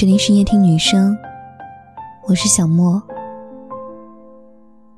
这里是夜听女生，我是小莫，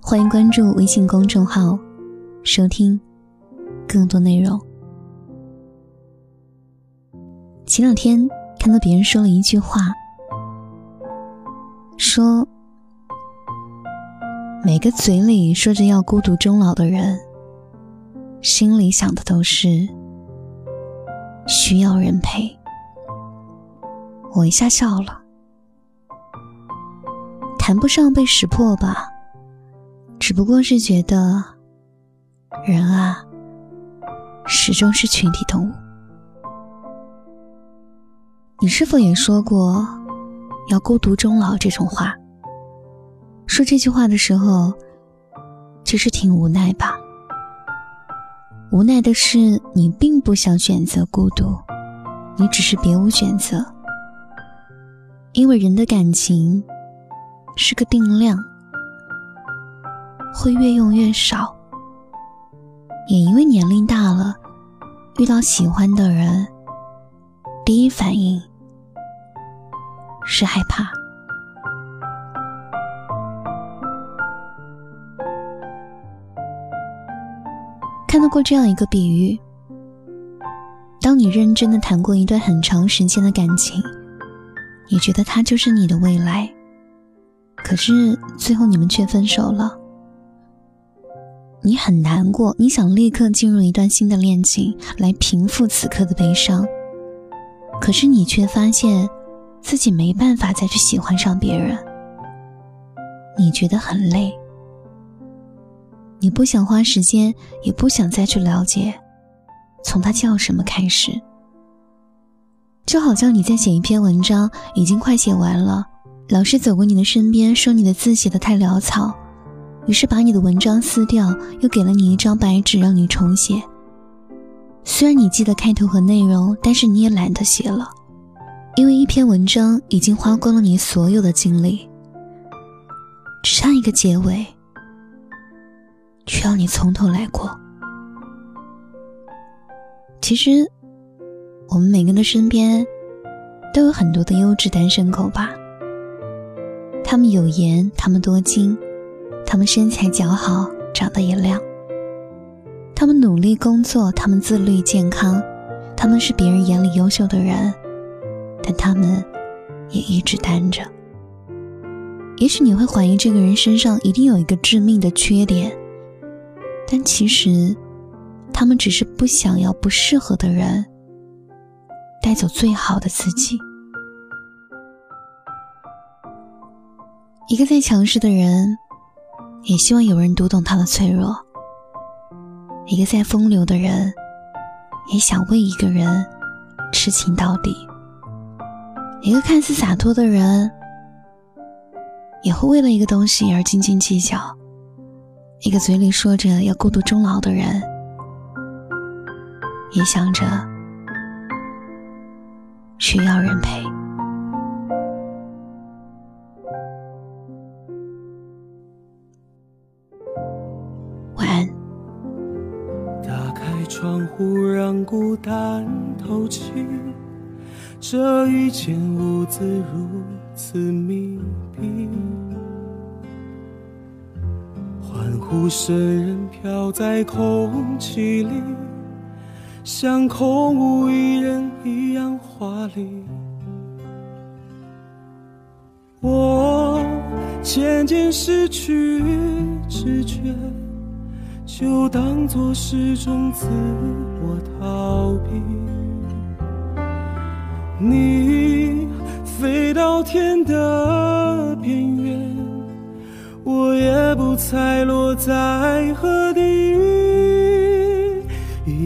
欢迎关注微信公众号，收听更多内容。前两天看到别人说了一句话，说每个嘴里说着要孤独终老的人，心里想的都是需要人陪。我一下笑了，谈不上被识破吧，只不过是觉得，人啊，始终是群体动物。你是否也说过要孤独终老这种话？说这句话的时候，其实挺无奈吧？无奈的是，你并不想选择孤独，你只是别无选择。因为人的感情是个定量，会越用越少。也因为年龄大了，遇到喜欢的人，第一反应是害怕。看到过这样一个比喻：当你认真的谈过一段很长时间的感情。你觉得他就是你的未来，可是最后你们却分手了。你很难过，你想立刻进入一段新的恋情来平复此刻的悲伤，可是你却发现自己没办法再去喜欢上别人。你觉得很累，你不想花时间，也不想再去了解，从他叫什么开始。就好像你在写一篇文章，已经快写完了，老师走过你的身边，说你的字写的太潦草，于是把你的文章撕掉，又给了你一张白纸让你重写。虽然你记得开头和内容，但是你也懒得写了，因为一篇文章已经花光了你所有的精力，只差一个结尾，需要你从头来过。其实。我们每个人的身边，都有很多的优质单身狗吧。他们有颜，他们多金，他们身材姣好，长得也亮。他们努力工作，他们自律健康，他们是别人眼里优秀的人，但他们也一直单着。也许你会怀疑这个人身上一定有一个致命的缺点，但其实，他们只是不想要不适合的人。带走最好的自己。一个再强势的人，也希望有人读懂他的脆弱；一个再风流的人，也想为一个人痴情到底；一个看似洒脱的人，也会为了一个东西而斤斤计较；一个嘴里说着要孤独终老的人，也想着。需要人陪。晚安。打开窗户，让孤单透气。这一间屋子如此密闭，欢呼声人飘在空气里。像空无一人一样华丽，我渐渐失去知觉，就当作是种自我逃避。你飞到天的边缘，我也不猜落在何地。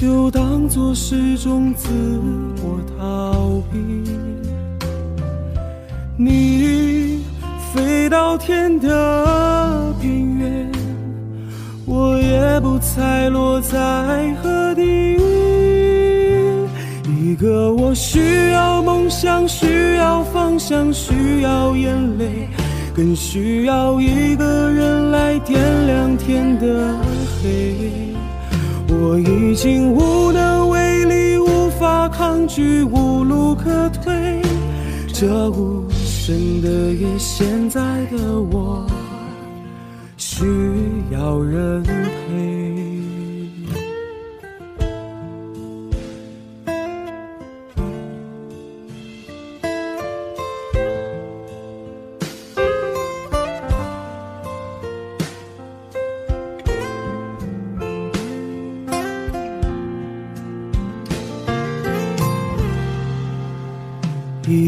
就当作是种自我逃避。你飞到天的边缘，我也不猜落在何地。一个我需要梦想，需要方向，需要眼泪，更需要一个人已经无能为力，无法抗拒，无路可退。这无声的夜，现在的我